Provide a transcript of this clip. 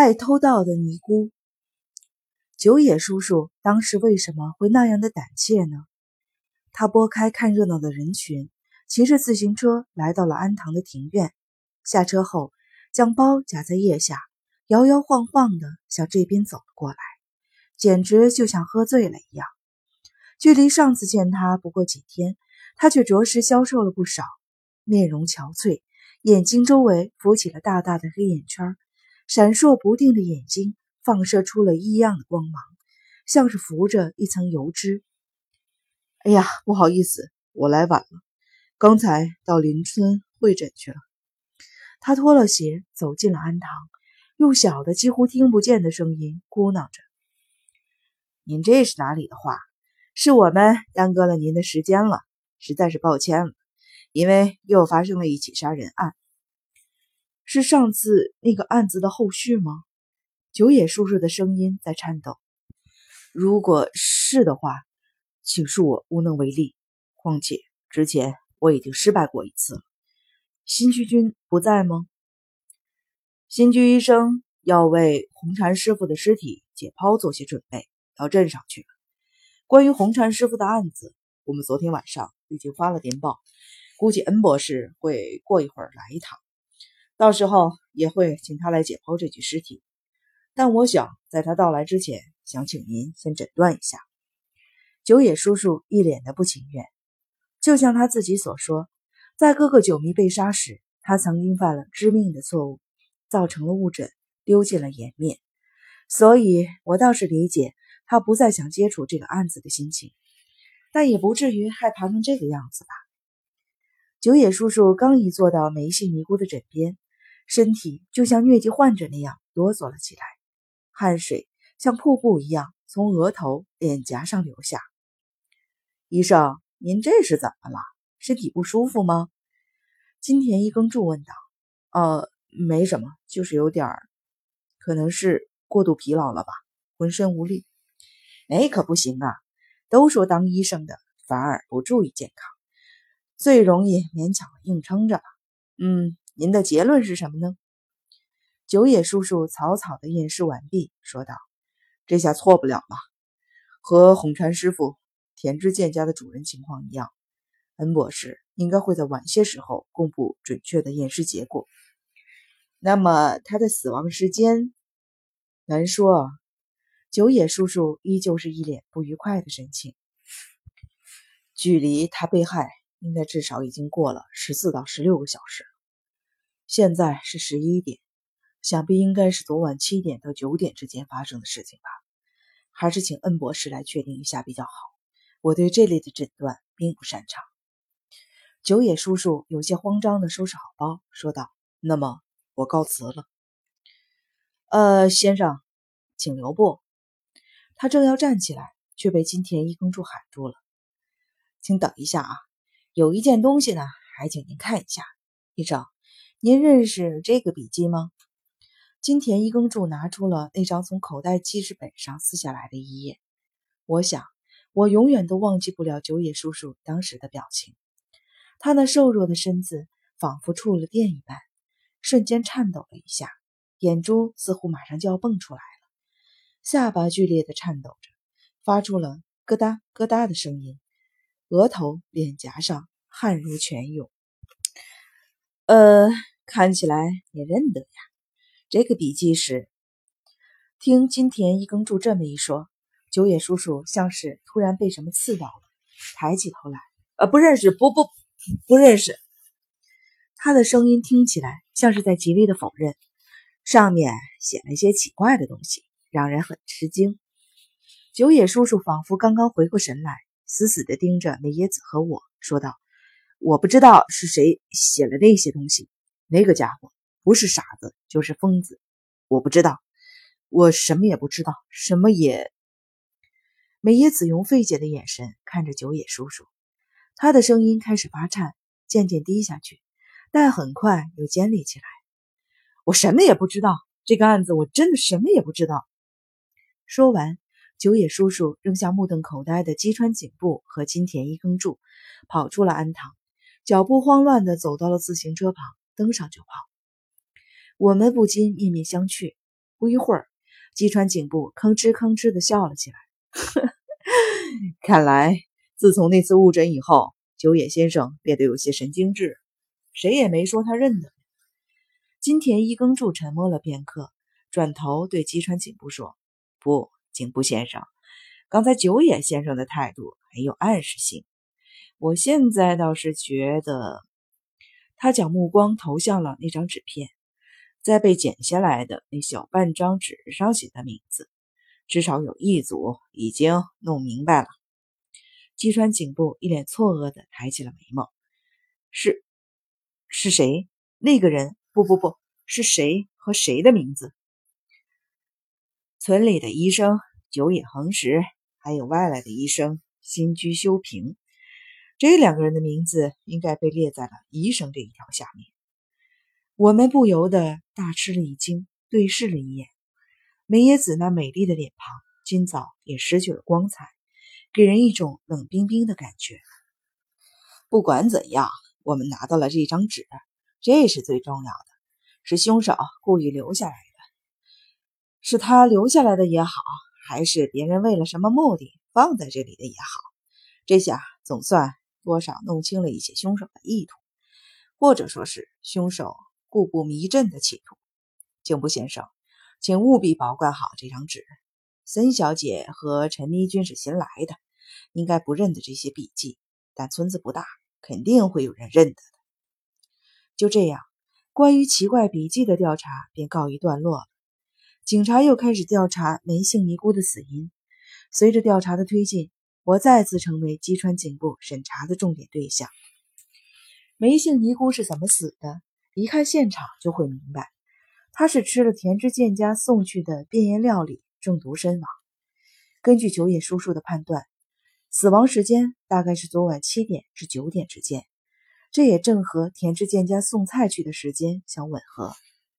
爱偷盗的尼姑。九野叔叔当时为什么会那样的胆怯呢？他拨开看热闹的人群，骑着自行车来到了安堂的庭院。下车后，将包夹在腋下，摇摇晃晃地向这边走了过来，简直就像喝醉了一样。距离上次见他不过几天，他却着实消瘦了不少，面容憔悴，眼睛周围浮起了大大的黑眼圈，闪烁不定的眼睛。放射出了异样的光芒，像是浮着一层油脂。哎呀，不好意思，我来晚了，刚才到邻村会诊去了。他脱了鞋，走进了安堂，用小的几乎听不见的声音咕囔着：“您这是哪里的话？是我们耽搁了您的时间了，实在是抱歉了，因为又发生了一起杀人案。是上次那个案子的后续吗？”九野叔叔的声音在颤抖。如果是的话，请恕我无能为力。况且之前我已经失败过一次了。新居君不在吗？新居医生要为红禅师傅的尸体解剖做些准备，到镇上去了。关于红禅师傅的案子，我们昨天晚上已经发了电报，估计恩博士会过一会儿来一趟，到时候也会请他来解剖这具尸体。但我想在他到来之前，想请您先诊断一下。九野叔叔一脸的不情愿，就像他自己所说，在哥哥九迷被杀时，他曾经犯了致命的错误，造成了误诊，丢尽了颜面。所以，我倒是理解他不再想接触这个案子的心情，但也不至于害怕成这个样子吧。九野叔叔刚一坐到梅姓尼姑的枕边，身体就像疟疾患者那样哆嗦了起来。汗水像瀑布一样从额头、脸颊上流下。医生，您这是怎么了？身体不舒服吗？金田一耕助问道。呃，没什么，就是有点儿，可能是过度疲劳了吧，浑身无力。那可不行啊！都说当医生的反而不注意健康，最容易勉强硬撑着了。嗯，您的结论是什么呢？九野叔叔草草的验尸完毕，说道：“这下错不了了，和红川师傅、田之健家的主人情况一样，恩博士应该会在晚些时候公布准确的验尸结果。那么他的死亡时间难说。”九野叔叔依旧是一脸不愉快的神情。距离他被害应该至少已经过了十四到十六个小时，现在是十一点。想必应该是昨晚七点到九点之间发生的事情吧，还是请恩博士来确定一下比较好。我对这类的诊断并不擅长。九野叔叔有些慌张地收拾好包，说道：“那么我告辞了。”呃，先生，请留步。他正要站起来，却被金田一耕助喊住了：“请等一下啊，有一件东西呢，还请您看一下。医生，您认识这个笔记吗？”金田一耕助拿出了那张从口袋记事本上撕下来的一页。我想，我永远都忘记不了九野叔叔当时的表情。他那瘦弱的身子仿佛触了电一般，瞬间颤抖了一下，眼珠似乎马上就要蹦出来了，下巴剧烈的颤抖着，发出了咯哒咯哒的声音，额头、脸颊上汗如泉涌。呃，看起来你认得呀。这个笔记是。听金田一耕助这么一说，九野叔叔像是突然被什么刺到了，抬起头来，呃，不认识，不不不认识。他的声音听起来像是在极力的否认。上面写了一些奇怪的东西，让人很吃惊。九野叔叔仿佛刚刚回过神来，死死地盯着美野子和我说道：“我不知道是谁写了那些东西，那个家伙。”不是傻子就是疯子，我不知道，我什么也不知道，什么也。美野子用费解的眼神看着九野叔叔，他的声音开始发颤，渐渐低下去，但很快又尖利起来。我什么也不知道，这个案子我真的什么也不知道。说完，九野叔叔扔下目瞪口呆的击川警部和金田一耕助，跑出了安堂，脚步慌乱地走到了自行车旁，登上就跑。我们不禁面面相觑。不一会儿，击川颈部吭哧吭哧的笑了起来。看来，自从那次误诊以后，九野先生变得有些神经质。谁也没说他认得。金田一耕助沉默了片刻，转头对吉川颈部说：“不，颈部先生，刚才九野先生的态度很有暗示性。我现在倒是觉得……”他将目光投向了那张纸片，在被剪下来的那小半张纸上写的名字，至少有一组已经弄明白了。击川颈部一脸错愕地抬起了眉毛：“是，是谁？那个人？不不不，是谁和谁的名字？村里的医生久野恒实，还有外来的医生新居修平。”这两个人的名字应该被列在了医生这一条下面。我们不由得大吃了一惊，对视了一眼。梅野子那美丽的脸庞今早也失去了光彩，给人一种冷冰冰的感觉。不管怎样，我们拿到了这张纸，这是最重要的。是凶手故意留下来的，是他留下来的也好，还是别人为了什么目的放在这里的也好，这下总算。多少弄清了一些凶手的意图，或者说是凶手故布迷阵的企图。警部先生，请务必保管好这张纸。森小姐和陈妮君是新来的，应该不认得这些笔记，但村子不大，肯定会有人认得的。就这样，关于奇怪笔记的调查便告一段落了。警察又开始调查梅姓尼姑的死因。随着调查的推进。我再次成为击穿警部审查的重点对象。梅姓尼姑是怎么死的？一看现场就会明白，她是吃了田之健家送去的变颜料理中毒身亡。根据九野叔叔的判断，死亡时间大概是昨晚七点至九点之间，这也正和田之健家送菜去的时间相吻合。